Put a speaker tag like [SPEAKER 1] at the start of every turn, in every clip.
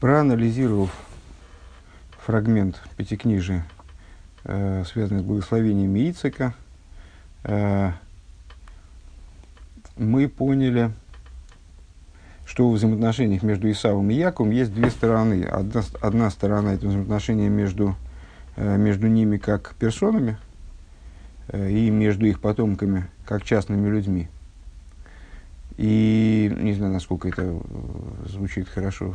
[SPEAKER 1] Проанализировав фрагмент пятикнижия, э, связанный с благословениями Ицека, э, мы поняли, что в взаимоотношениях между Исавом и Яковом есть две стороны. Одна, одна сторона – это взаимоотношения между, э, между ними как персонами э, и между их потомками как частными людьми. И не знаю, насколько это э, звучит хорошо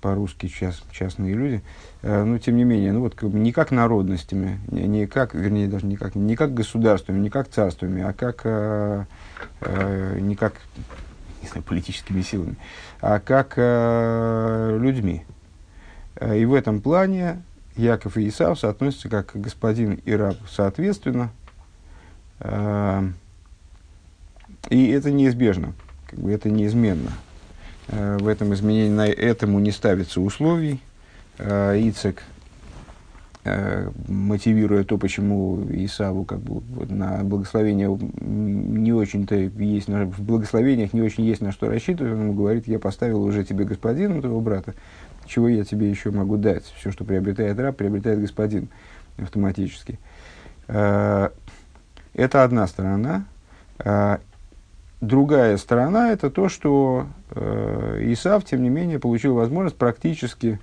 [SPEAKER 1] по-русски част, частные люди, э, но тем не менее, ну вот как бы не как народностями, не, не как, вернее, даже не как, не как государствами, не как царствами, а как, э, э, не как не знаю, политическими силами, а как э, людьми. Э, и в этом плане Яков и Исав соотносятся как господин и раб соответственно. Э, и это неизбежно, как бы это неизменно. Э, в этом изменении на этому не ставится условий. Э, Ицек, э, мотивируя то, почему Исаву как бы, на благословение не очень-то есть, в благословениях не очень есть на что рассчитывать, он ему говорит, я поставил уже тебе господина, твоего брата, чего я тебе еще могу дать? Все, что приобретает раб, приобретает господин автоматически. Это одна сторона. Другая сторона – это то, что э, Исав, тем не менее, получил возможность практически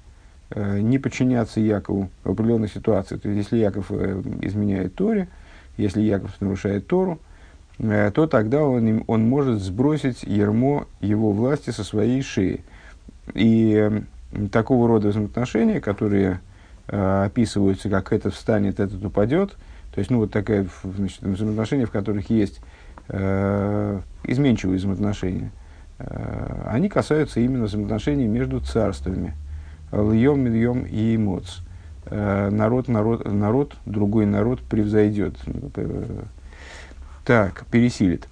[SPEAKER 1] э, не подчиняться Якову в определенной ситуации. То есть, если Яков э, изменяет Торе, если Яков нарушает Тору, э, то тогда он, он может сбросить ермо его власти со своей шеи. И э, такого рода взаимоотношения, которые э, описываются как «этот встанет, этот упадет», то есть, ну, вот такая, значит, взаимоотношения, в которых есть э, изменчивые взаимоотношения, э, они касаются именно взаимоотношений между царствами. Льем, Мильем и Эмоц. Э, народ, народ, народ, другой народ превзойдет. Так, пересилит.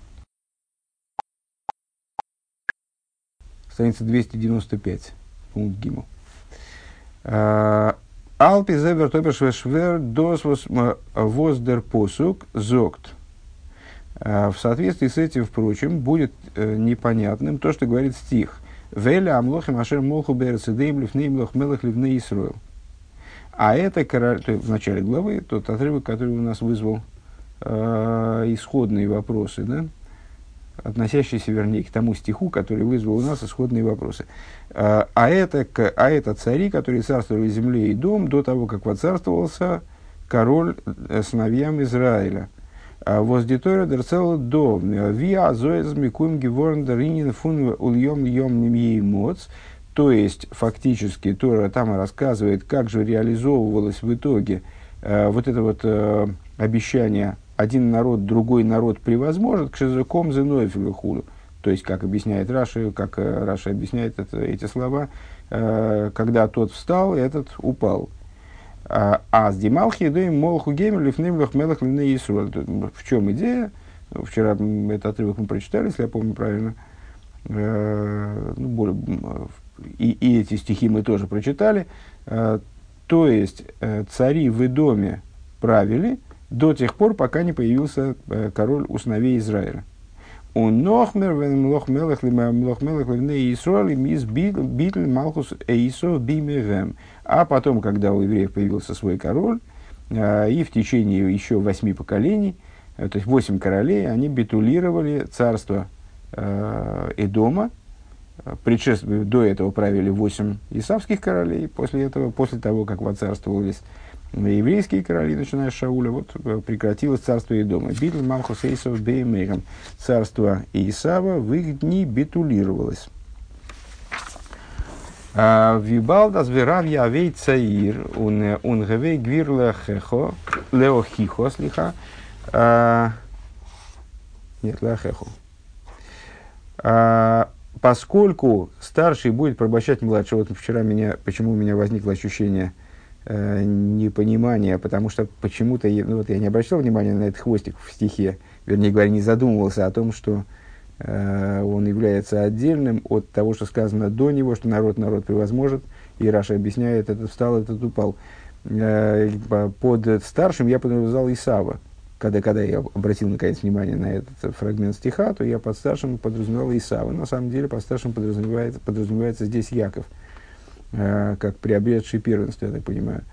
[SPEAKER 1] Страница 295, пункт Гиму. Э, Алпи зевер топер дос воздер посук зогт. А, в соответствии с этим, впрочем, будет э, непонятным то, что говорит стих. Веля амлохим ашер молху берцедейм лифнейм лох мелах ливней Исруэл. А это король, то в начале главы, тот отрывок, который у нас вызвал э, исходные вопросы, да, относящиеся, вернее, к тому стиху, который вызвал у нас исходные вопросы. Э, а, это, а это цари, которые царствовали земле и дом до того, как воцарствовался король э, сыновьям Израиля – а Воздитора дерцел до виа зоэз микуем геворн даринин фун ульем йом немьей моц. То есть, фактически, Тора там рассказывает, как же реализовывалось в итоге э, вот это вот э, обещание один народ, другой народ превозможет к шизыком зеноефилюхулу. То есть, как объясняет Раши, как э, Раша объясняет это, эти слова, э, когда тот встал, этот упал. А, а с Дималхи да Молху Геймер Лифнемлах Мелах Линей В чем идея? Вчера этот отрывок мы прочитали, если я помню правильно. Э, ну, более, и, и эти стихи мы тоже прочитали. Э, то есть э, цари в Идоме правили до тех пор, пока не появился король у сыновей Израиля. Он нохмер вен млох мелах млох мелах ливней Исруэль мис битл малхус эйсо бимевем. А потом, когда у евреев появился свой король, э, и в течение еще восьми поколений, э, то есть восемь королей, они битулировали царство э, Эдома. Предшеств... До этого правили восемь исавских королей, после, этого, после того, как воцарствовались еврейские короли, начиная с Шауля, вот прекратилось царство Идома. ביטל מלכות עשו בימיהם. Царство Исава в их дни битулировалось. ווי באַלד אַז ורב יעבוד צעיר, און הוה גביר לאחיך, לאחיך, סליחה. Нет, лехехо. Поскольку старший будет порабощать младшего, вот вчера меня, почему у меня возникло ощущение э, непонимания, потому что почему-то, ну, вот я не обращал внимания на этот хвостик в стихе, вернее говоря, не задумывался о том, что он является отдельным от того, что сказано до него, что народ народ превозможет. И Раша объясняет, этот встал, этот упал. Э, под старшим я подразумевал Исава. Когда, когда я обратил наконец внимание на этот фрагмент стиха, то я под старшим подразумевал Исава. На самом деле под старшим подразумевается, подразумевается здесь Яков. как приобретший первенство, я так понимаю.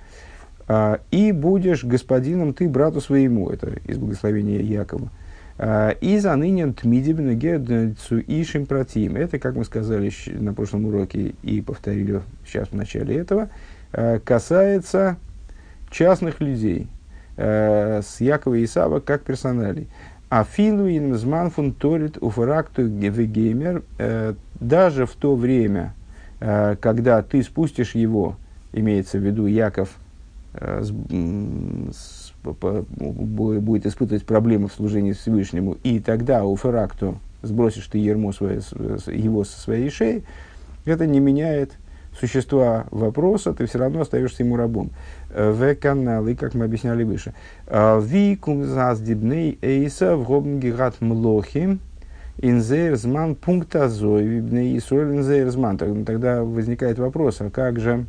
[SPEAKER 1] И будешь господином ты брату своему, это из благословения Якова. И за ныне тмидибн ишим протим. Это, как мы сказали на прошлом уроке и повторили сейчас в начале этого, касается частных людей с Якова и Исава как персоналей. А филу инмзман фун торит уфракту геймер даже в то время, когда ты спустишь его, имеется в виду Яков, с, с, по, будет испытывать проблемы в служении Всевышнему, и тогда у Феракту сбросишь ты ермо свое, его со своей шеи, это не меняет существа вопроса, ты все равно остаешься ему рабом. В каналы, как мы объясняли выше. Ви кумзас дибней эйса в гобнгигат млохим инзейрзман пункта зой исроль инзейрзман. Тогда возникает вопрос, а как же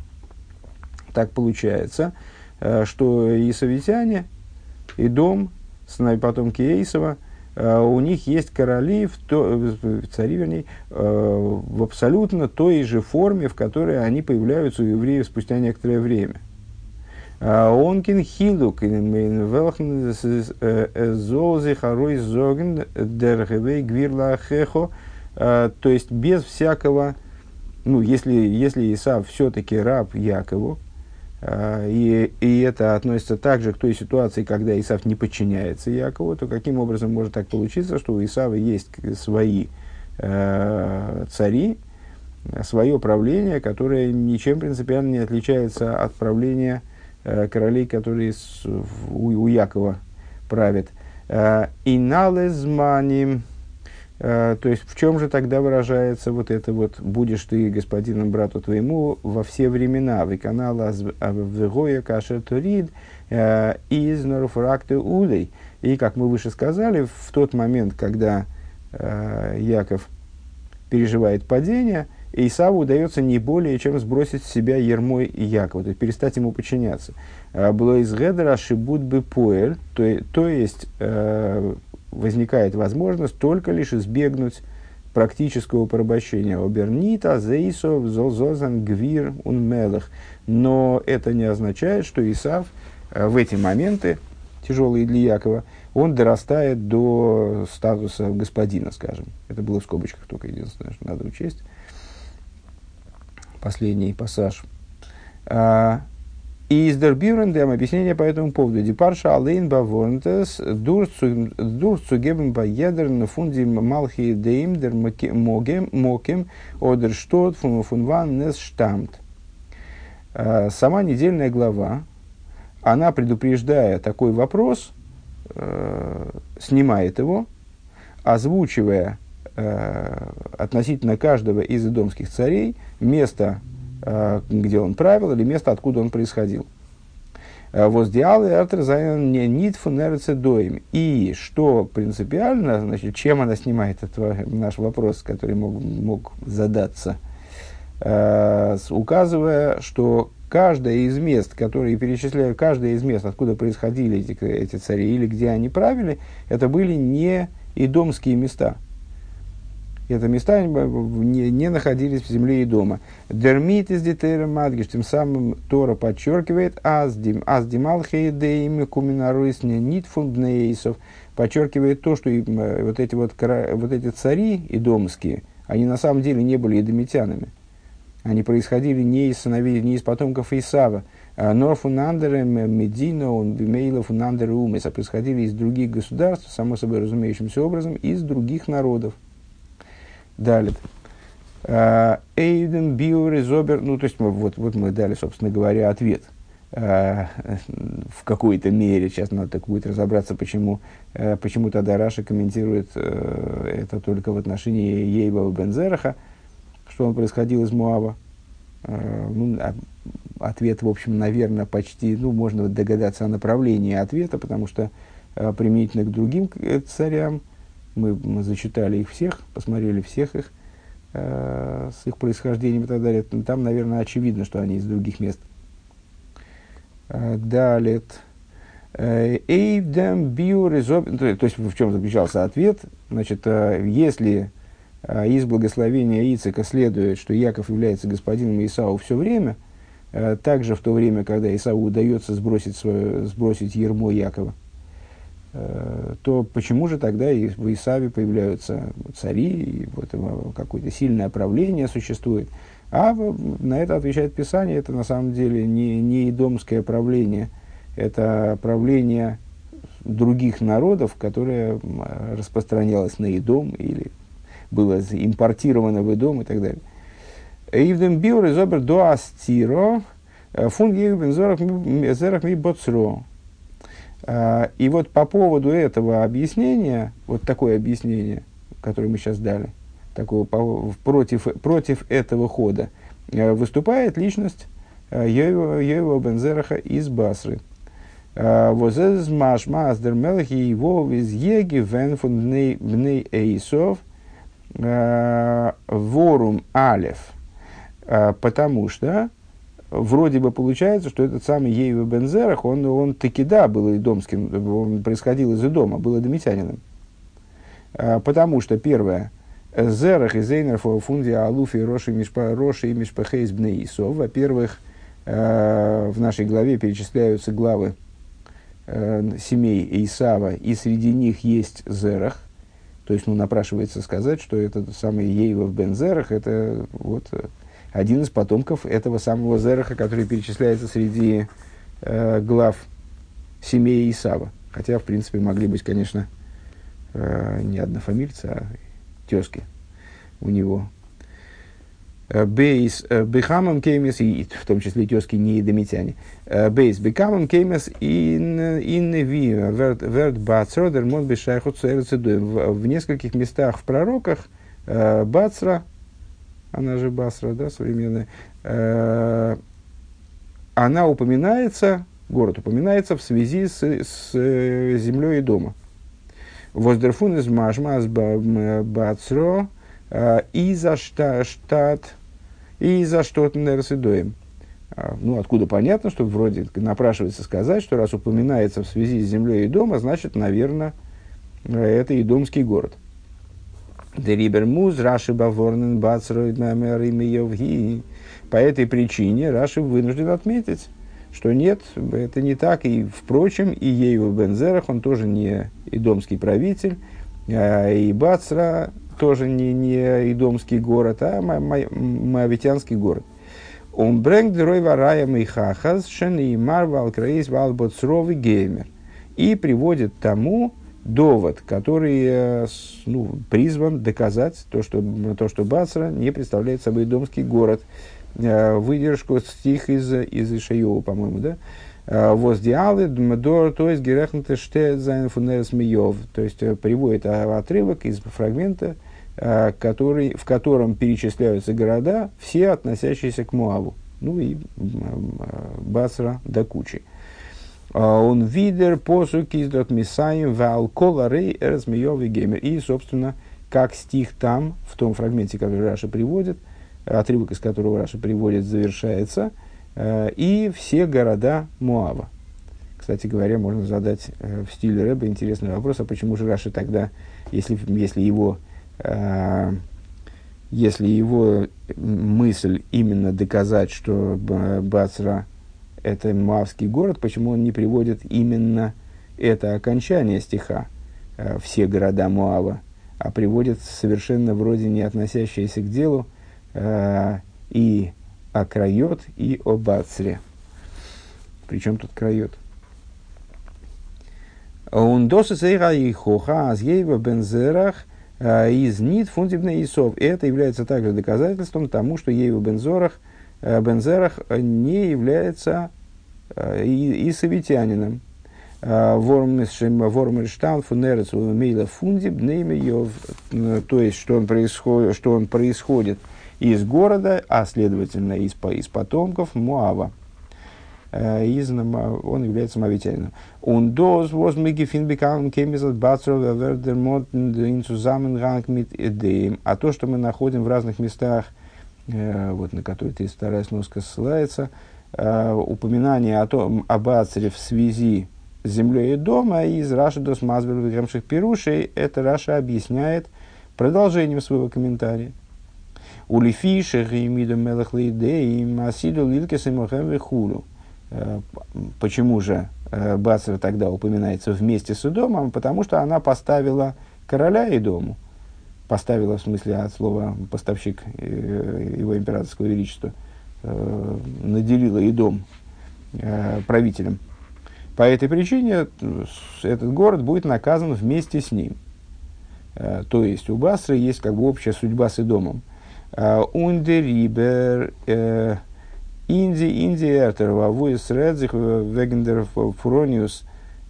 [SPEAKER 1] так получается, что исавитяне, и дом, потомки Эйсова, у них есть короли, в то, цари, вернее, в абсолютно той же форме, в которой они появляются у евреев спустя некоторое время. Онкин хилук золзи харой зоген дергевей гвирла. То есть без всякого, ну, если, если Исав все-таки раб Якову, и, и это относится также к той ситуации, когда Исав не подчиняется Якову, то каким образом может так получиться, что у Исава есть свои э, цари, свое правление, которое ничем принципиально не отличается от правления э, королей, которые с, у, у Якова правят. Э, и налезманим, э, то есть в чем же тогда выражается вот это вот «будешь ты господином брату твоему во все времена, в канала вегоя кашер турид из норфракты улей». И, как мы выше сказали, в тот момент, когда Яков переживает падение – Исаву удается не более, чем сбросить с себя ермой Якова, то есть перестать ему подчиняться. А, было из Гедера шибут бы поэль, то, есть э, возникает возможность только лишь избегнуть практического порабощения. Обернита, Зейсов, Зозозан, Гвир, Унмелах. Но это не означает, что Исав э, в эти моменты, тяжелые для Якова, он дорастает до статуса господина, скажем. Это было в скобочках только единственное, что надо учесть последний пассаж. И из Дербюрендем объяснение по этому поводу. Депарша алейн баворнтес дур цугебен баедерн фунди малхи дейм дер мокем одер штот фун фунван нес штамт. А, сама недельная глава, она предупреждая такой вопрос, э, снимает его, озвучивая Э, относительно каждого из идомских царей место, где он правил, или место, откуда он происходил. Э, Воздиалы артерзайн не нит доим. И что принципиально, значит, чем она снимает этот наш вопрос, который мог, мог задаться, указывая, что каждое из мест, которые перечисляют, каждое из мест, откуда происходили эти, эти цари или где они правили, это были не идомские места – это места не, не находились в земле и дома. Дермит из Дитера Мадгиш, тем самым Тора подчеркивает, Аздим, Аздим Алхейдеим, Куминарус, Нит Фунднейсов, подчеркивает то, что вот эти, вот, вот эти цари идомские, они на самом деле не были идомитянами. Они происходили не из сыновей, не из потомков Исава, но фунандеры Медина, он Бимейла фунандеры Умеса, происходили из других государств, само собой разумеющимся образом, из других народов. Далит. А, Эйден биорезобер, ну, то есть, мы, вот, вот мы дали, собственно говоря, ответ. А, в какой-то мере, сейчас надо так будет разобраться, почему, а, почему тогда Раша комментирует э, это только в отношении Ейба Бензераха, что он происходил из Муава. Ну, ответ, в общем, наверное, почти, ну, можно догадаться о направлении ответа, потому что применительно к другим э, царям – мы, мы зачитали их всех, посмотрели всех их э, с их происхождением и так далее. Там, наверное, очевидно, что они из других мест. Э, далее. Э, Эйдем био То есть, в чем заключался ответ? Значит, э, если из благословения Ицека следует, что Яков является господином Исау все время, также в то время, когда Исау удается сбросить, свое, сбросить ермо Якова, то почему же тогда и в Исаве появляются цари, и вот какое-то сильное правление существует? А на это отвечает Писание, это на самом деле не, не идомское правление, это правление других народов, которое распространялось на Идом или было импортировано в Идом и так далее. Ивдем биор из обер до астиро, э, фун зерах ми боцро. Э, и вот по поводу этого объяснения, вот такое объяснение, которое мы сейчас дали, такого, против, против этого хода, э, выступает личность Йоева Бензераха из Басры – Возез машма аздер мелах и его из еги вен фун эйсов ворум алев. Потому что вроде бы получается, что этот самый Ейва Бензерах, он, он таки да, был идомским, он происходил из дома, был эдомитянином. Потому что, первое, Зерах и Зейнер фунди Алуфи Роши и Мишпахейс Бнеисов. Во-первых, в нашей главе перечисляются главы э, семей Исава, и среди них есть Зерах, то есть, ну, напрашивается сказать, что этот самый Ейвов бен Зерах, это вот э, один из потомков этого самого Зераха, который перечисляется среди э, глав семей Исава. Хотя, в принципе, могли быть, конечно, э, не однофамильцы, а тезки у него. Э, бейс э, бехамам кеймес, и в том числе тезки не едомитяне. Э, бейс бехамам кеймес ин ин ви верт бацра дер мон бешайхот В нескольких местах в пророках Бацра, она же Басра, да, современная, она упоминается, город упоминается в связи с, с землей и дома. Воздерфун из Машмас Бацро, и за штат, и за что-то нерсидоем. А, ну, откуда понятно, что вроде напрашивается сказать, что раз упоминается в связи с землей и дома, значит, наверное, это идомский город. Дерибер муз, Раши Баворнен, Бацроид, Йовги. По этой причине Раши вынужден отметить, что нет, это не так. И, впрочем, и Ею Бензерах, он тоже не идомский правитель, а и Бацра тоже не, не идомский город, а моавитянский город. Он бренд рой варая мейхахас, шен и марвал краис валботсровый геймер. И приводит тому довод, который э, ну, призван доказать то, что, то, что Бацра не представляет собой домский город. Э, выдержку стих из, из Ишайова, по-моему, да? Э, וואָס די אַלע דאָרט, то есть גערעכנטע שטעט זיינען פון ארץ מואב. То есть приводит отрывок из фрагмента который, в котором перечисляются города, все относящиеся к Муаву. Ну и Басра до кучи. Он видер посуки издот мисаем вал коларей размеевый геймер. И, собственно, как стих там, в том фрагменте, который Раши приводит, отрывок из которого Раши приводит, завершается, э, и все города Муава. Кстати говоря, можно задать э, в стиле Рэба интересный вопрос, а почему же Раши тогда, если, если его Э, если его мысль именно доказать, что Бацра – это Муавский город, почему он не приводит именно это окончание стиха э, «все города Муава», а приводит совершенно вроде не относящиеся к делу э, и о Крайот, и о Бацре. Причем тут Крайот? Он досыс эйга и хоха аз бензерах – Э, из нит фунтибна Исов. Это является также доказательством тому, что Ею Бензорах, Бензерах не является э, исовитянином. Вормерштан фунерец мейла фундиб неймейов. То есть, что он, происходит, что он происходит из города, а следовательно из, из потомков Муава. Э, из, он является мавитянином. Он доз воз мигефин бекам кемизат бацров вердермот ин zusammenhang mit идеем. А то, что мы находим в разных местах, э, вот, на ты старая сноска ссылается, э, упоминание о том, об Ацере в связи с землей и дома из Раши до Смазберга Гемших Пирушей, это Раша объясняет продолжением своего комментария. Улифиши геймиду мелахлейдеи масиду лилкес и хулу. Э, почему же э, Бацра тогда упоминается вместе с Идомом? Потому что она поставила короля Идому. Поставила, в смысле, от слова поставщик э, его императорского величества. Наделила Идом правителем. По этой причине этот город будет наказан вместе с ним. То есть у Басры есть как бы общая судьба с Идомом. Ундерибер Инди, Инди Эртер, Вавуис Редзих, Вегендер Фурониус,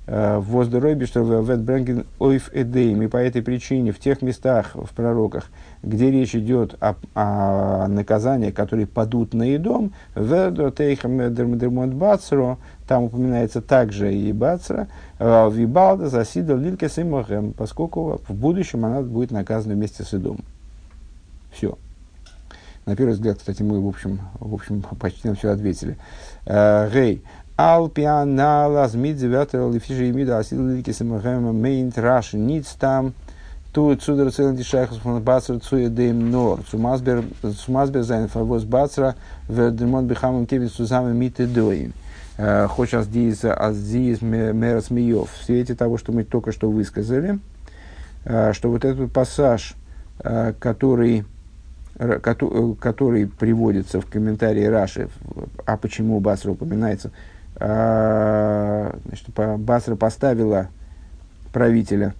[SPEAKER 1] Воздоробиштер, Вет Бренген Ойф Эдейм. И по этой причине в тех местах, в пророках, где речь идет о, о наказании, которые падут на едом, Ведо Тейхам Дермонт Бацро, там упоминается также и Бацра, Вибалда Засидал Лильке Симохем, поскольку в будущем она будет наказана вместе с едом. Все. На первый взгляд, кстати, мы, в общем, в общем почти на все ответили. Э, Гей. Алпиана лазмид девятого лифиши имида асил лики самахэма мейнт раши ниц там ту цудер целен дишайхус фон бацра цуя дейм нор цумазбер цумазбер зайн фавоз бацра вердемон бихамам кевин сузами миты доим. Э, Хочешь здесь аздиз мерас миев. В свете того, что мы только что высказали, э, что вот этот пассаж, который который приводится в комментарии Раши, а почему Басра упоминается, значит, Басра поставила правителя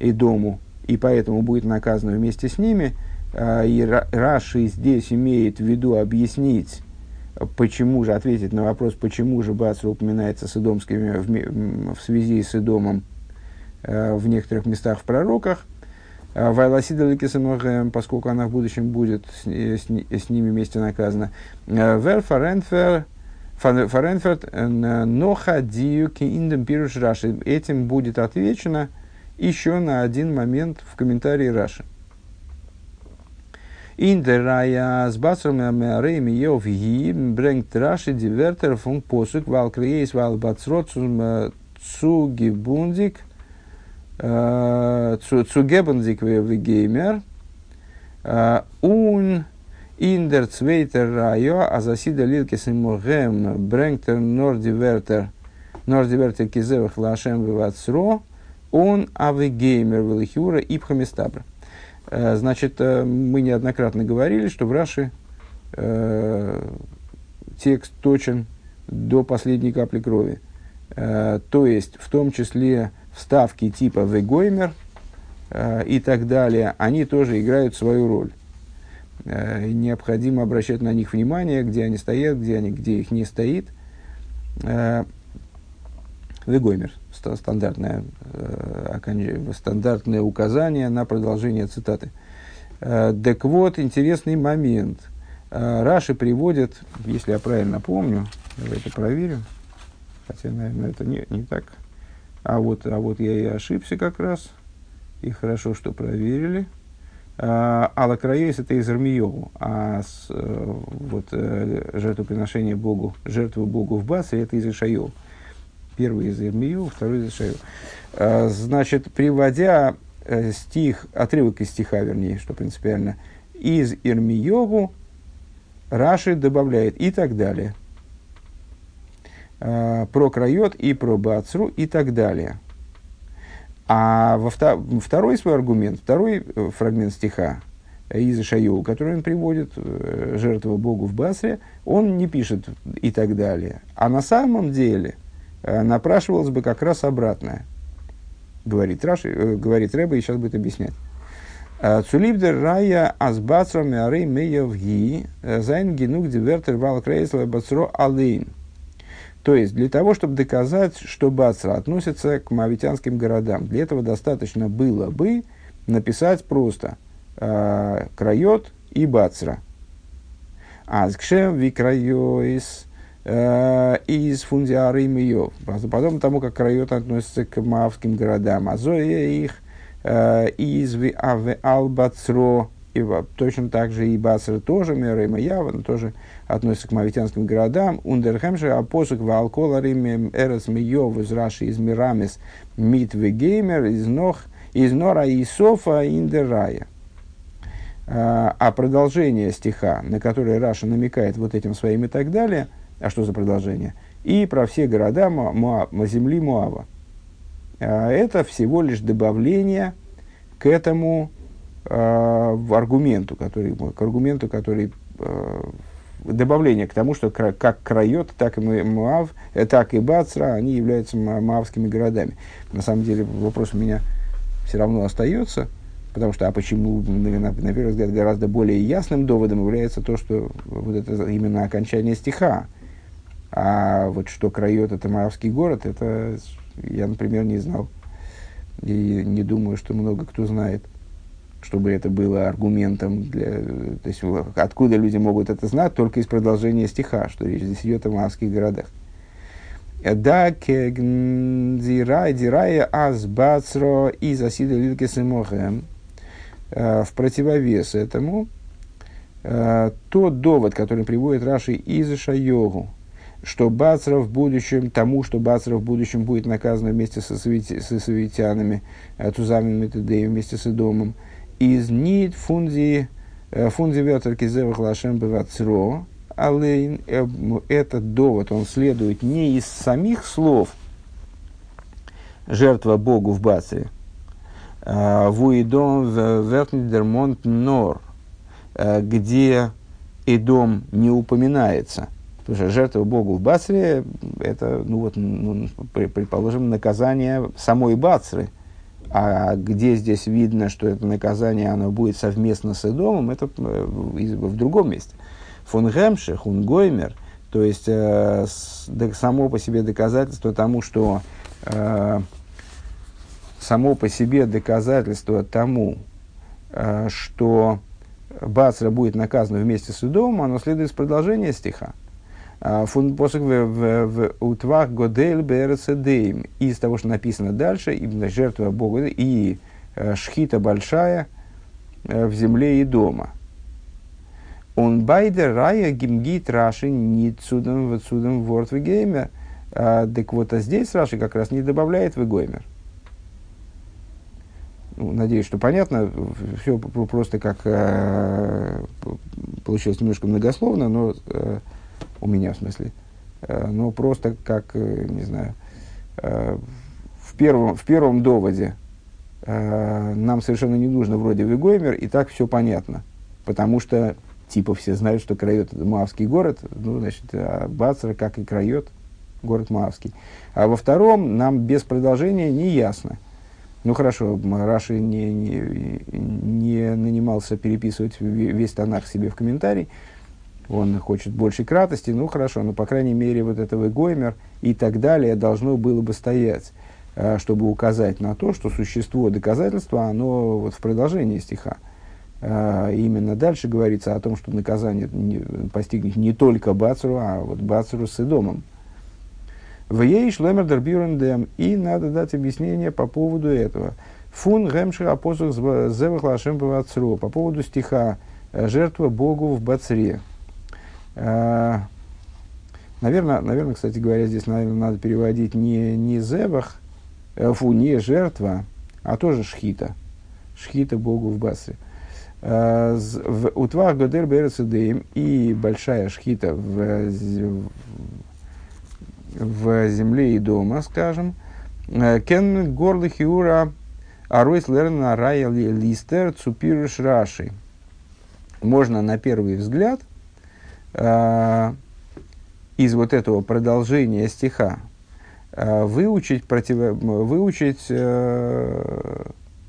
[SPEAKER 1] и дому, и поэтому будет наказана вместе с ними. А, и Раши здесь имеет в виду объяснить, почему же, ответить на вопрос, почему же Басра упоминается с Идомскими в, в связи с Идомом а, в некоторых местах в пророках – а, Вайласида Ликисамахем, поскольку она в будущем будет с, с, с ними вместе наказана. А, Вер Фаренфер Фаренферт Ноха Диюки Индем Пируш Раши. Этим будет отвечено еще на один момент в комментарии Раши. Индерая с басром меарейми йов ги брэнгт Раши дивертер фун посук вал криейс вал бацрот цуги бундик – zu geben sich wie Lilke Simogem bringt er nur die Wörter, nur die Wörter Kizevach Lashem Vivatsro, он авигеймер велихюра и пхамистабра. Значит, мы неоднократно говорили, что в Раши э, текст точен до последней капли крови. Э, то есть, в том числе вставки типа «вегоймер» э, и так далее, они тоже играют свою роль. Э, необходимо обращать на них внимание, где они стоят, где, они, где их не стоит. Э, «Вегоймер» – стандартное, э, стандартное указание на продолжение цитаты. Так вот, интересный момент. Раши приводит, если я правильно помню, давайте проверим, хотя, наверное, это не, не так – а вот, а вот я и ошибся как раз. И хорошо, что проверили. А, Алла Краес это из Армиеву, а с, э, вот, э, жертвоприношение Богу, жертву Богу в Басе это из Ишайов. Первый из Ирмию, второй из Ишайов. А, значит, приводя э, стих, отрывок из стиха, вернее, что принципиально, из Ирмиеву Раши добавляет и так далее – э, про Крайот и про Бацру и так далее. А во втор, второй свой аргумент, второй э, фрагмент стиха из Ишайоу, который он приводит, э, жертва Богу в Басре, он не пишет и так далее. А на самом деле э, напрашивалось бы как раз обратное. Говорит, Раши, говорит Рэба и сейчас будет объяснять. «Э, Цулибдер рая азбацра меарей меявги зайн генук дивертер вал крейсла бацро алейн. То есть, для того, чтобы доказать, что Бацра относится к мавитянским городам, для этого достаточно было бы написать просто э, Крайот и Бацра. אַז כשם ווי קריות э, איז פון די ערי מואב. Потом тому, как Крайот относится к мавским городам. Азоя их э, из албацро. И точно так же и Бацра тоже, Мера и Ява, тоже относится к мавитянским городам. Ундерхемши апосук валколарим эрес миев из Раши из Мирамис мит геймер из Нох из Нора и Софа индерая. А, а продолжение стиха, на которое Раша намекает вот этим своим и так далее, а что за продолжение? И про все города Муа, земли Муава. А, это всего лишь добавление к этому э, аргументу, который, к аргументу, который э, добавление к тому, что как Крайот, так и Муав, э, так и Бацра, они являются маавскими городами. На самом деле вопрос у меня все равно остается, потому что, а почему, на, на первый взгляд, гораздо более ясным доводом является то, что вот это именно окончание стиха. А вот что Крайот это Маавский город, это я, например, не знал. И не думаю, что много кто знает, чтобы это было аргументом для... То есть, откуда люди могут это знать? Только из продолжения стиха, что речь здесь идет о Маавских городах. Да, дирая, дирая, аз бацро и засида лилки симохем Э, в противовес этому э, тот довод, который приводит Раши из Шайогу, что Бацра в будущем, тому, что Бацра в будущем будет наказано вместе со, совити, со советянами, э, Тузами Метадеем, вместе с Идомом, из нит фунзи, фунзи ветерки зевах лашем бевацро, але этот довод, он следует не из самих слов жертва Богу в Бацре, Вуидом Верхнидермонт Нор, где Идом не упоминается. Потому что жертва Богу в Бацре – это, ну вот, ну, предположим, наказание самой Бацры. А где здесь видно, что это наказание оно будет совместно с Идомом, это э, в другом месте. Фон Гемше, Хунгоймер, то есть э, само по себе доказательство тому, что э, само по себе доказательство тому, что Бацра будет наказан вместе с Идомом, оно следует из продолжения стиха. А, фун посох в утвах годель берцедейм. Из того, что написано дальше, именно жертва Богу и э, шхита большая э, в земле и дома. Он байдер рая гимгит раши не цудом в цудом ворд в геймер. А, так вот, а здесь Раши как раз не добавляет в. Ну, надеюсь, что понятно. Все просто как э, получилось немножко многословно, но э, у меня в смысле. Э, но просто как, э, не знаю, э, в, первом, в первом доводе нам совершенно не нужно вроде Вегоймер, и так все понятно. Потому что типа все знают, что Крайот это Маавский город, ну, значит, а Бацра, как и Крайот, город Маавский. А во втором нам без продолжения не ясно. Ну хорошо, Раши не, не, не нанимался переписывать весь Танах себе в комментарий. Он хочет большей кратости, ну хорошо, но по крайней мере вот этого Гоймер и так далее должно было бы стоять, а, чтобы указать на то, что существо доказательства, оно вот в продолжении стиха. А, именно дальше говорится о том, что наказание постигнет не только Бацру, а вот Бацру с Идомом. В ей шлемер дербюрендем. И надо дать объяснение по поводу этого. Фун гемши апостол зевах лашем по поводу стиха э, «Жертва Богу в Бацре». Наверное, э, наверное, кстати говоря, здесь наверное, надо переводить не, не зевах, э, фу, не жертва, а тоже шхита. Шхита Богу в Басре. В Утвах Гадер Берецедеем и большая шхита в, в земле и дома, скажем, э, кен горлы хиура аройс лерна рая листер цупируш раши. Можно на первый взгляд э, из вот этого продолжения стиха э, выучить, против, выучить э,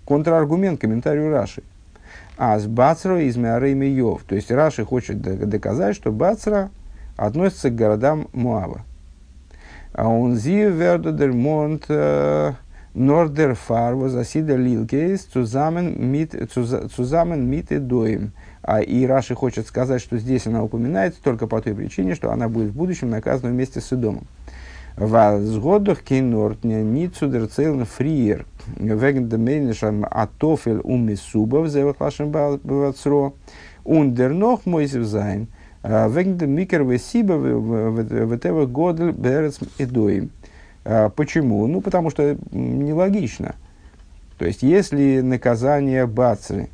[SPEAKER 1] контраргумент комментарию Раши. А с Бацро из Меареймиев. То есть Раши хочет доказать, что Бацра относится к городам Муава. Und sie werden der Mond äh, Nordерфар возосида Лилкейс zusammen mit, zusammen mit Эдоем. А и Раши хочет сказать, что здесь она упоминается только по той причине, что она будет в будущем наказана вместе с Эдомом. Возгодах кинорт не цудерцелн фриер וועגן דעם עונש הטפל ומסובב זבח לה' בבצרה און דערנאָך מוסיף זיין – וועגן דעם עיקר והסיבה וטבח גדול בארץ אדום. Почему? Ну, потому что нелогично. То есть, если наказание Бацры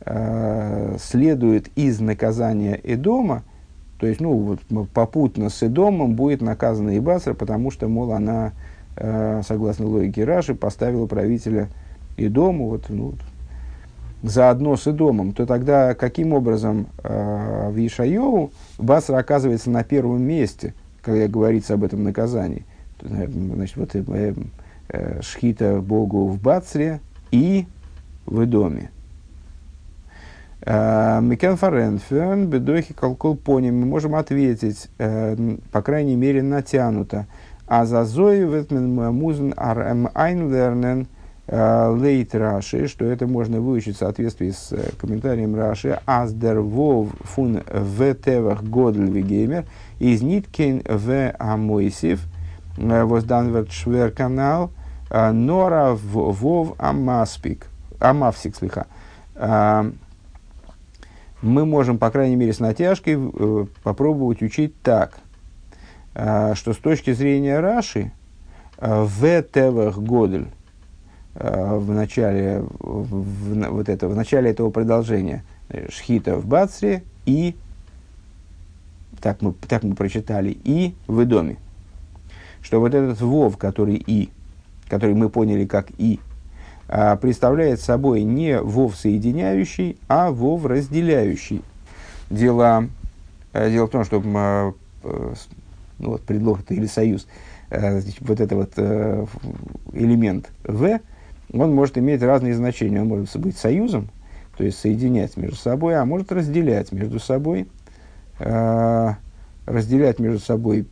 [SPEAKER 1] э, следует из наказания Эдома, то есть, ну, вот, попутно с Эдомом будет наказана и Басра, потому что, мол, она, э, согласно логике Раши, поставила правителя Эдому, вот, ну, заодно с Эдомом, то тогда каким образом э, в Ишайову Басра оказывается на первом месте, когда говорится об этом наказании? Значит, вот э, э, шхита Богу в Бацре и в Эдоме. Э, Микен Фаренфен, бедохи колкол пони, мы можем ответить, э, по крайней мере, натянуто. А за ветмен музен арм айнлернен лейт Раши, что это можно выучить в соответствии с э, комментарием Раши, аз дер вов фун в тевах годль вегеймер, из ниткин в амойсив, возданверт швер канал, нора вов амаспик, амавсик слиха мы можем, по крайней мере, с натяжкой э, попробовать учить так, э, что с точки зрения Раши, э, в Тевах Годель, э, в начале, в, в, вот это, в начале этого продолжения, э, Шхита в Бацре и, так мы, так мы прочитали, и в Идоме. Что вот этот Вов, который и, который мы поняли как и, представляет собой не вов соединяющий, а вов разделяющий. Дело, э, дело в том, что э, ну, вот, предлог это или союз, э, вот этот вот элемент в, он может иметь разные значения. Он может быть союзом, то есть соединять между собой, а может разделять между собой, разделять между собой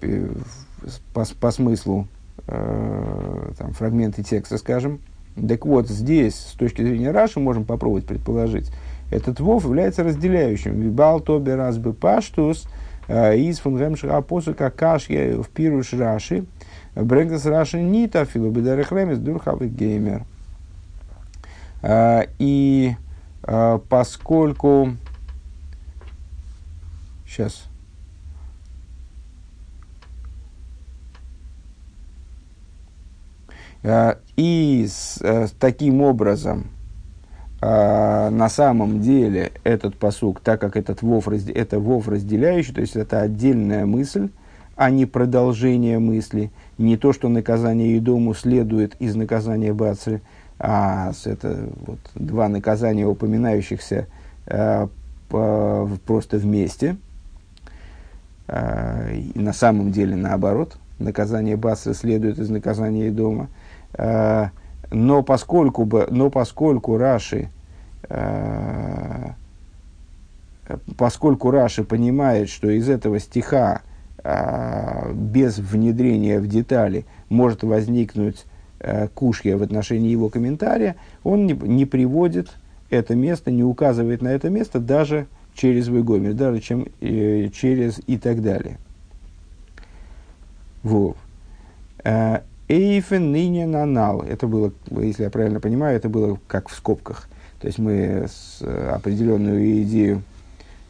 [SPEAKER 1] по, по смыслу там, фрагменты текста, скажем, так вот, здесь, с точки зрения Раши, можем попробовать предположить, этот вов является разделяющим. Вибал тобе разбы паштус э, из фунгемших апосу какашья в пируш Раши. Брэнгдас Раши нита филобидарих ремес дурхавы геймер. Э, и э, поскольку... Сейчас. И с, э, таким образом э, на самом деле этот посук, так как этот вов, это вов разделяющий, то есть это отдельная мысль, а не продолжение мысли, не то, что наказание Едому следует из наказания Бацри, а это вот два наказания, упоминающихся э, по, просто вместе. Э, и на самом деле наоборот, наказание Бацри следует из наказания Едома. Э, но поскольку, бы, но поскольку Раши, э, поскольку Раши понимает, что из этого стиха э, без внедрения в детали может возникнуть кушья в отношении его комментария, он не, приводит это место, не указывает на это место даже через Вегомер, даже чем, через и так далее. Вот. Эйфен ныне нанал. Это было, если я правильно понимаю, это было как в скобках. То есть мы э, определенную идею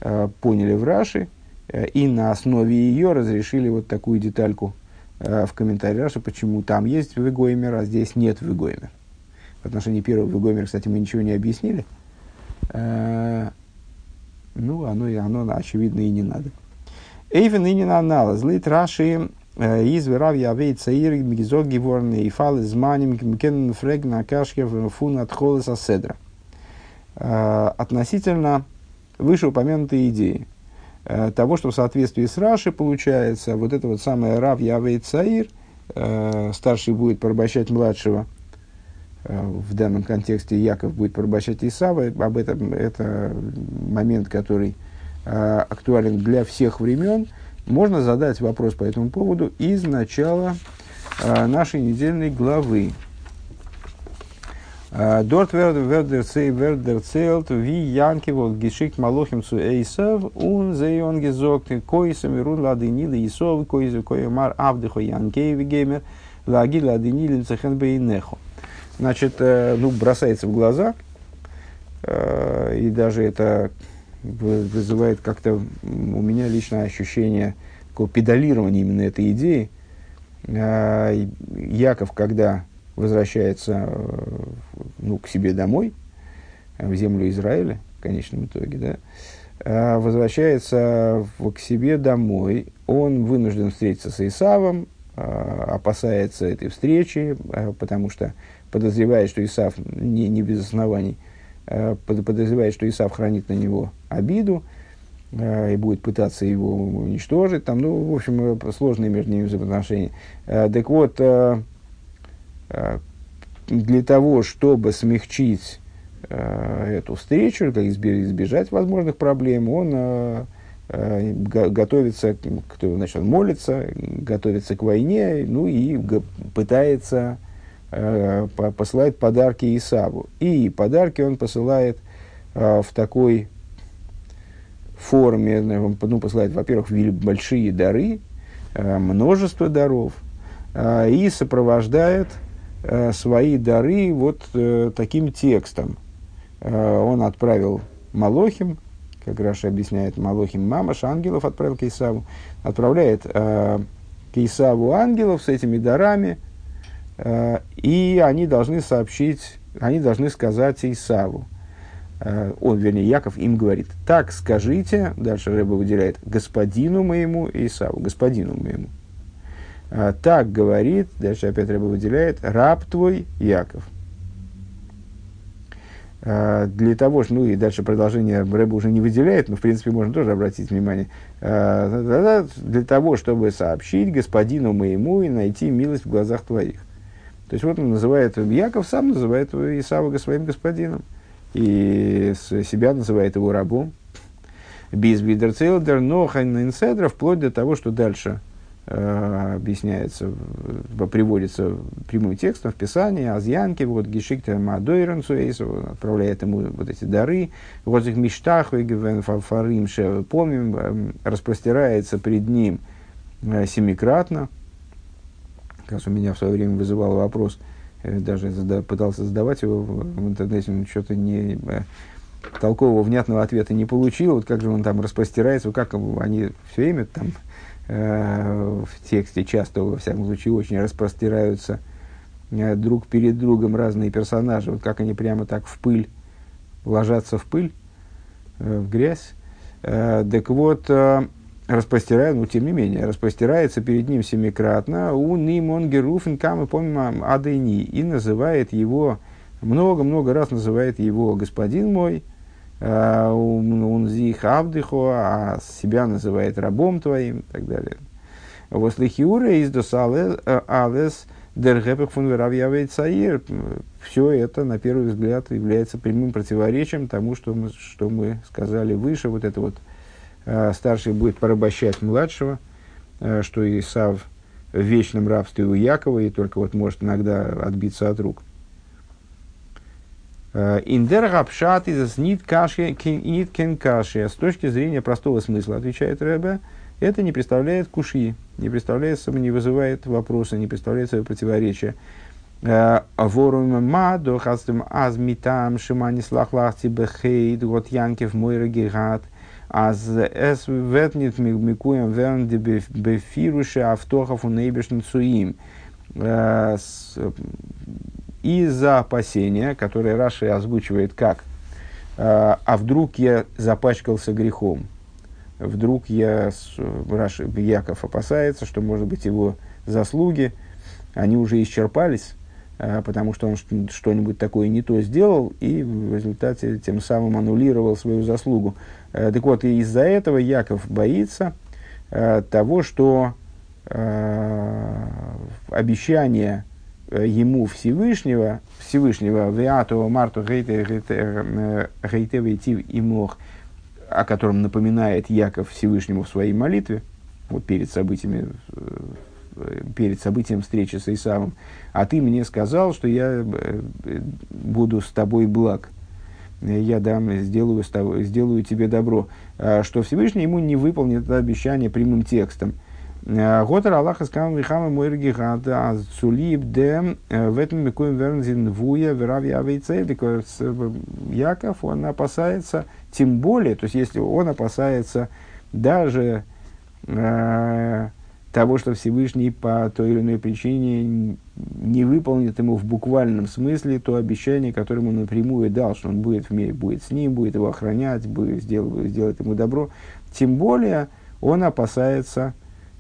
[SPEAKER 1] э, поняли в Раши э, и на основе ее разрешили вот такую детальку в комментарии Раши, почему там есть вегоймер, а здесь нет вегоймер. В отношении первого вегоймера, кстати, мы ничего не объяснили. Ну, оно, оно очевидно и не надо. Эйфен ныне нанал. Злит Раши из верав явей цаир мигизог геворны и фал из маним кен фрег на кашке фун от холоса седра. Э, относительно вышеупомянутой идеи э, того, что в соответствии с Раши получается вот это вот самое Рав Явей Цаир, старший будет порабощать младшего, в данном контексте Яков будет порабощать Исава, об этом это момент, который актуален для всех времен – можно задать вопрос по этому поводу из начала э, нашей недельной главы. Дорт вердер цей вердер целт ви янки вот гешикт малохим цу эйсов ун зейон гезок койсам верун ладынилы исов койзу коймар авдыхо янкееви геймер лаги ладынилы цехен бейнехо. Значит, э, ну, бросается в глаза, э, и даже это вызывает как-то у меня личное ощущение такого педалирования именно этой идеи. А, Яков, когда возвращается э, ну, к себе домой, э, в землю Израиля, конечном итоге, да, а, возвращается в, к себе домой, он вынужден встретиться с Исавом, а, опасается этой встречи, потому что подозревает, что Исав, не, не без оснований, подозревает, что Исав хранит на него обиду, и будет пытаться его уничтожить. Там, ну, в общем, сложные между ними взаимоотношения. Так вот, для того, чтобы смягчить э, эту встречу, как избежать возможных проблем, он э, э, готовится, кто, значит, молится, готовится к войне, ну и пытается э, посылает подарки Исаву. И подарки он посылает э, в такой форме, ну, посылает, во-первых, большие дары, э, множество даров, э, и сопровождает Э, свои дары вот таким текстом. Он отправил Малохим, как Раша объясняет, Малохим Мамаш, ангелов отправил к Исаву, отправляет к Исаву ангелов с этими дарами, и они должны сообщить, они должны сказать Исаву. Э, он, вернее, Яков им говорит, так скажите, дальше Рэба выделяет, господину моему Исаву, господину моему. А, так говорит, дальше опять Рэба выделяет, раб твой Яков. А, для того, что, ну и дальше продолжение Рэба уже не выделяет, но в принципе можно тоже обратить внимание, для того, чтобы сообщить господину моему и найти милость в глазах твоих. То есть вот он называет, Яков сам называет Исава своим господином, и себя называет его рабом. Без видерцейлдер, но хайнинседра, вплоть до того, что дальше э, объясняется, приводится прямым текстом в Писании, Азьянки, вот Гешикта Мадойрен отправляет ему вот эти дары, вот их мечтах, фарим помним, эм, распростирается пред ним э, семикратно. Как раз у меня в свое время вызывал вопрос, даже зада, пытался задавать его в интернете, но что-то не э, толкового, внятного ответа не получил. Вот как же он там распростирается, как они все время там Э, в тексте часто, во всяком случае, очень распростираются э, друг перед другом разные персонажи, вот как они прямо так в пыль ложатся в пыль, э, в грязь. Так вот, распростирая, ну, тем не менее, распростирается перед ним семикратно, у ним он геруфен камы помимо адайни, и называет его, много-много раз называет его господин мой, он зих авдыхо, а себя называет рабом твоим и так далее. Вот лихиура из алес дергепех фун веравьявей цаир. Все это, на первый взгляд, является прямым противоречием тому, что мы, что мы сказали выше. Вот это вот старший будет порабощать младшего, что Исав в вечном рабстве у Якова и только вот может иногда отбиться от рук. Индер гапшат из нит каши кен каши. С точки зрения простого смысла, отвечает Рэбе, это не представляет куши, не представляет, не вызывает вопроса, не представляет собой противоречия. Ворум ма до хастем аз митам шимани слахлахти бехейд вот янкев мойра гигат аз эс ветнит микуем верн бефируше автохов у цуим из-за опасения, которое Раши озвучивает как «А, «А вдруг я запачкался грехом?» Вдруг я, Раши, Яков опасается, что, может быть, его заслуги, они уже исчерпались, потому что он что-нибудь такое не то сделал, и в результате тем самым аннулировал свою заслугу. А, так вот, из-за этого Яков боится того, что обещание Э, ему Всевышнего, Всевышнего, Виату Марту Гейтевитив и Мох, о котором напоминает Яков Всевышнему в своей молитве, вот перед событиями, э, перед событием встречи с Исавом, а ты мне сказал, что я э, буду с тобой благ, я дам, сделаю, сделаю тебе добро, а что Всевышний ему не выполнит это обещание прямым текстом – Готер Аллаха скам вихама мойрги гада цулиб дем в этом микуем вернзин вуя верави авейцелик. Яков, он опасается, тем более, то есть если он опасается даже э, того, что Всевышний по той или иной причине не выполнит ему в буквальном смысле то обещание, которое ему напрямую дал, что он будет в мире, будет с ним, будет его охранять, будет, сделать, сделать ему добро. Тем более он опасается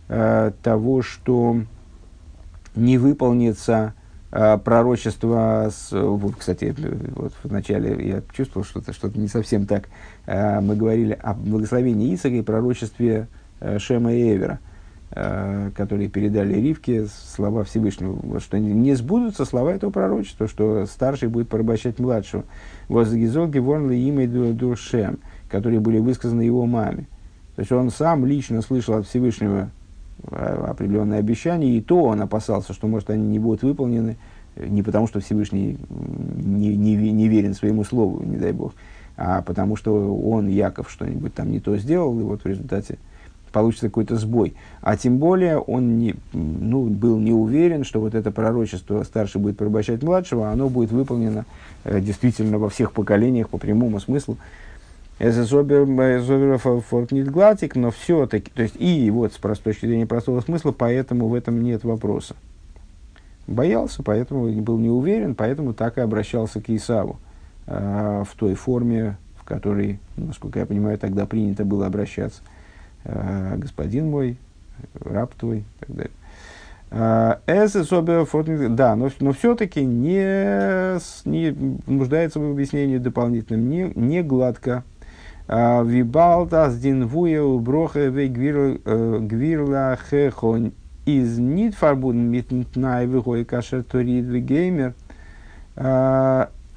[SPEAKER 1] э, того, что не выполнится э, пророчество. С, вот, кстати, вот вначале я чувствовал что-то, что-то не совсем так. Э, мы говорили о благословении Исака и пророчестве э, Шема и Эвера – которые передали Ривке слова Всевышнего, что не сбудутся слова этого пророчества, что старший будет порабощать младшего. Возгизол геворн имя душем, которые были высказаны его маме. То есть он сам лично слышал от Всевышнего э, определенные обещания, и то он опасался, что, может, они не будут выполнены, не потому, что Всевышний не, не, не верен своему слову, не дай бог, а потому, что он, Яков, что-нибудь там не то сделал, и вот в результате получится какой-то сбой. А тем более он не, ну, был не уверен, что вот это пророчество старший будет порабощать младшего, оно будет выполнено э, действительно во всех поколениях по прямому смыслу. Фортнитглатик, но все-таки, то есть и вот с точки зрения простого смысла, поэтому в этом нет вопроса. Боялся, поэтому был не уверен, поэтому так и обращался к Исаву э, в той форме, в которой, насколько я понимаю, тогда принято было обращаться. Э, господин мой, раб твой и так далее. Э, да, но, но все-таки не, не нуждается в объяснении дополнительном, не, не гладко. Э, Вибалта с динвуя уброха ве гвирла хехон из нит фарбун митнай вихой кашер торид геймер.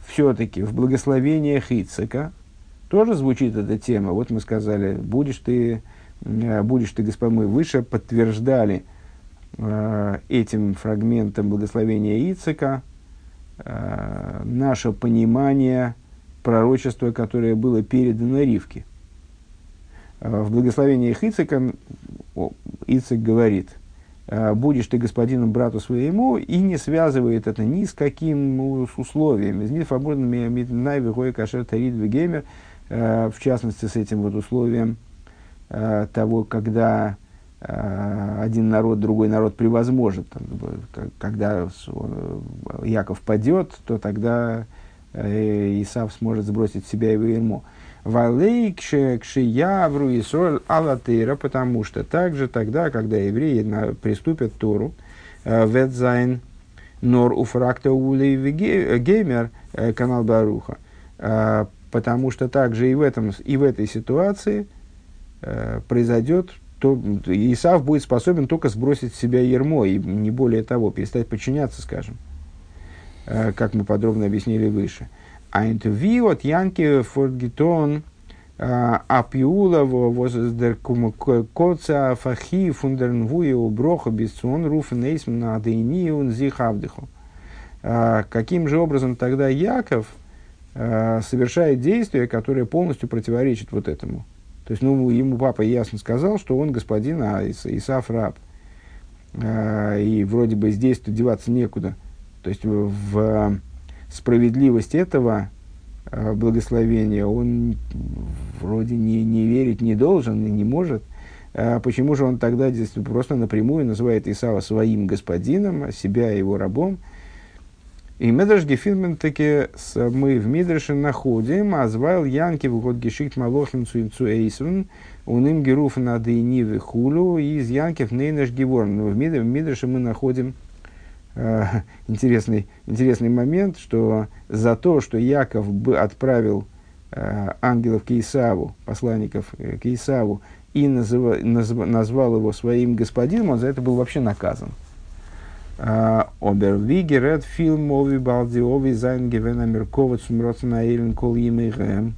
[SPEAKER 1] Все-таки в благословениях Ицека тоже звучит эта тема. Вот мы сказали, будешь ты будешь ты, Господь мой, выше, подтверждали э, этим фрагментом благословения Ицека э, наше понимание пророчества, которое было передано Ривке. Э, в благословении Ицека Ицек говорит, э, будешь ты господином брату своему, и не связывает это ни с каким ну, с условием. Из них свободно кашер тарид геймер, в частности, с этим вот условием, э, того, когда э, один народ, другой народ превозможет. Когда э, Яков падет, то тогда э, Исав сможет сбросить себя его ермо. Валей кшиявру и соль алатыра, потому что также тогда, когда евреи на, приступят Тору, э, ветзайн нор уфракта улей геймер канал Баруха, потому что также и в, этом, и в этой ситуации произойдет, то Исав будет способен только сбросить с себя ермо, и не более того, перестать подчиняться, скажем, э, как мы подробно объяснили выше. А интервью от Янки Фордгитон э, Апиула воздер коца фахи фундернвуе уброха бесцон руфен эйсм на адейниун зихавдыху. Каким же образом тогда Яков совершает действие, которое полностью противоречит вот этому? То есть, ну, ему папа ясно сказал, что он господин, а Исаф раб. А, и вроде бы здесь-то деваться некуда. То есть, в, в справедливость этого а, благословения он вроде не, не верить не должен и не может. А почему же он тогда здесь просто напрямую называет Исава своим господином, а себя его рабом? И Медраш Гефилмен таки мы в Мидраше находим, а звал Янки в год гешикт малохим цуинцу эйсун, уним геруф на дейнивы хулу, и из Янкев нейнаш геворн. В Мидраше мы находим э, интересный, интересный момент, что за то, что Яков бы отправил э, ангелов к Исаву, посланников э, к Исаву, и называ, назв, назвал его своим господином, он за это был вообще наказан. Обервигерет фильм Ови Балдиови Зайн Гевена Меркова Цумроцена Эйлен Кол Но,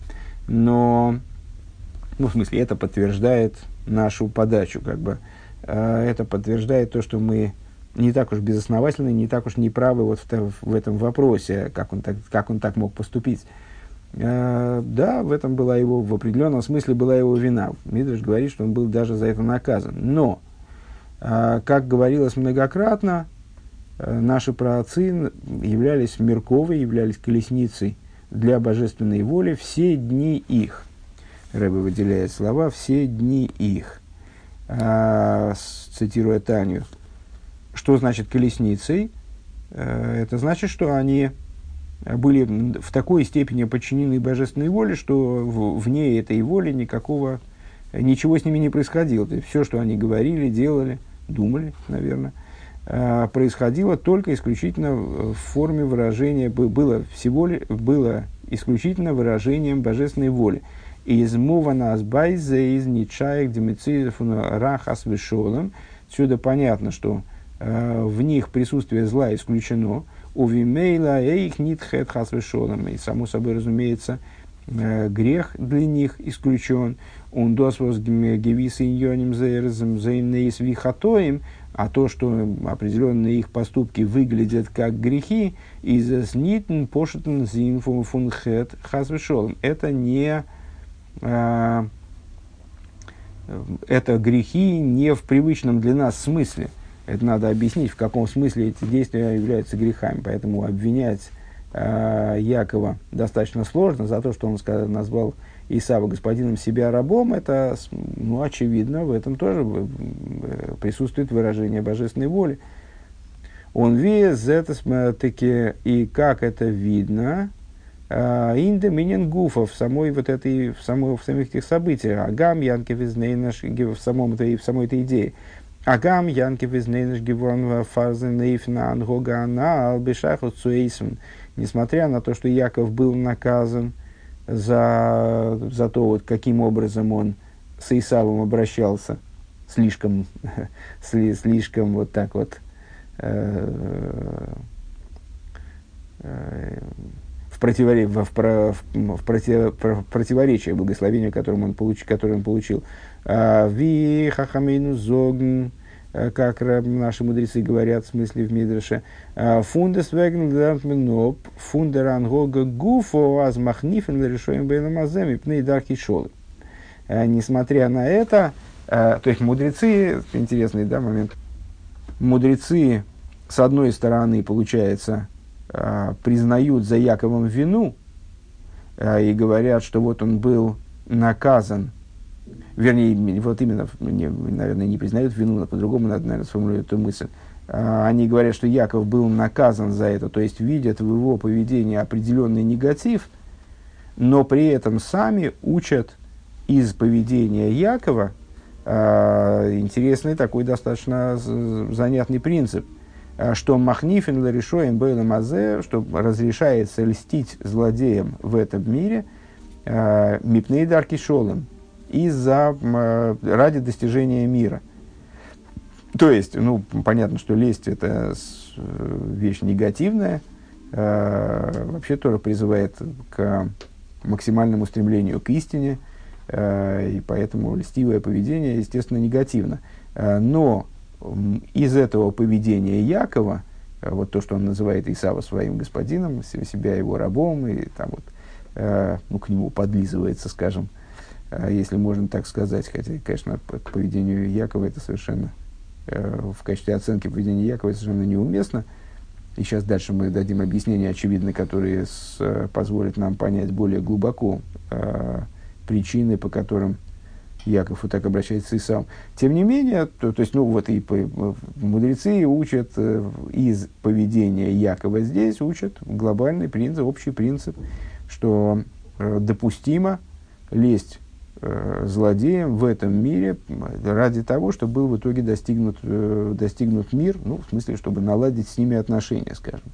[SPEAKER 1] ну, в смысле, это подтверждает нашу подачу, как бы. Это подтверждает то, что мы не так уж безосновательны, не так уж неправы вот в, в этом вопросе, как он, так, как он так мог поступить. да, в этом была его, в определенном смысле была его вина. Мидриш говорит, что он был даже за это наказан. Но, как говорилось многократно, наши праотцы являлись Мерковой, являлись колесницей для божественной воли все дни их. Рэбе выделяет слова «все дни их». э, цитируя Таню, что значит колесницей? Э, это значит, что они были в такой степени подчинены божественной воле, что вне этой воли никакого, ничего с ними не происходило. То есть все, что они говорили, делали, думали, наверное, э, происходило только исключительно в форме выражения, было всего ли, было исключительно выражением божественной воли. Из мова нас байзе из ничаек демицидов рахас вишолом. Отсюда понятно, что э, в них присутствие зла исключено. У вимейла эйх нитхет хас вишолом. И само собой разумеется, э, грех для них исключен. Он досвос гевис иньоним зейрзем зейнейс вихатоим. А то, что определенные их поступки выглядят как грехи, из снитн пошитн зинфун фун хет хас вишолом. Это не э, это грехи не в привычном для нас смысле. Это надо объяснить, в каком смысле эти действия являются грехами. Поэтому обвинять э, Якова достаточно сложно за то, что он сказал, назвал Исава господином себя рабом. Это, ну, очевидно, в этом тоже э, присутствует выражение божественной воли. Он вес это таки и как это видно, а, Инда гуфа в самой вот этой, в, самой, в самих этих событиях. Агам янки визнейнаш в, самом этой, в самой этой идее. Агам янки визнейнаш гивон фазен нейфна ангогана албишаху цуэйсен. Несмотря на то, что Яков был наказан за, за то, вот, каким образом он с Исавом обращался, слишком, слишком вот так вот э, э, в, противоре, в, в, в, против, в противоречие благословению, которым он, получ, он получил. Ви хахамейну зогн, как наши мудрецы говорят, в смысле в Мидрше, а, фундес вегн глантменоп, фундер ангога гуфо аз махнифен решоем бейнамаземи пней дарки шолы. А, несмотря на это, то есть мудрецы, интересный да, момент, мудрецы, с одной стороны, получается, признают за Яковом вину и говорят, что вот он был наказан, вернее, вот именно, не, наверное, не признают вину, но по-другому надо, наверное, сформулировать эту мысль. А, они говорят, что Яков был наказан за это, то есть видят в его поведении определенный негатив, но при этом сами учат из поведения Якова интересный такой достаточно занятный принцип – Э, что махнифин ларешоем бейлем азе, что разрешается льстить злодеям в этом мире, мипней дарки шолем, из-за, э, ради достижения мира. То есть, ну, понятно, что лесть – это вещь негативная, вообще Тора призывает к максимальному стремлению к истине, и поэтому льстивое поведение, естественно, негативно. Но из этого поведения Якова, э, вот то, что он называет Исава своим господином, себя его рабом, и там вот, э, ну, к нему подлизывается, скажем, э, если можно так сказать, хотя, конечно, к поведению Якова это совершенно, в качестве оценки поведения Якова совершенно неуместно. И сейчас дальше мы дадим объяснения, очевидно, которые с, позволят нам понять более глубоко причины, по которым Яков вот так обращается и сам. Тем не менее, то, то есть, ну вот и по, мудрецы учат э, из поведения Якова здесь, учат глобальный принцип, общий принцип, что э, допустимо лезть э, злодеям в этом мире ради того, чтобы был в итоге достигнут, э, достигнут мир, ну, в смысле, чтобы наладить с ними отношения, скажем.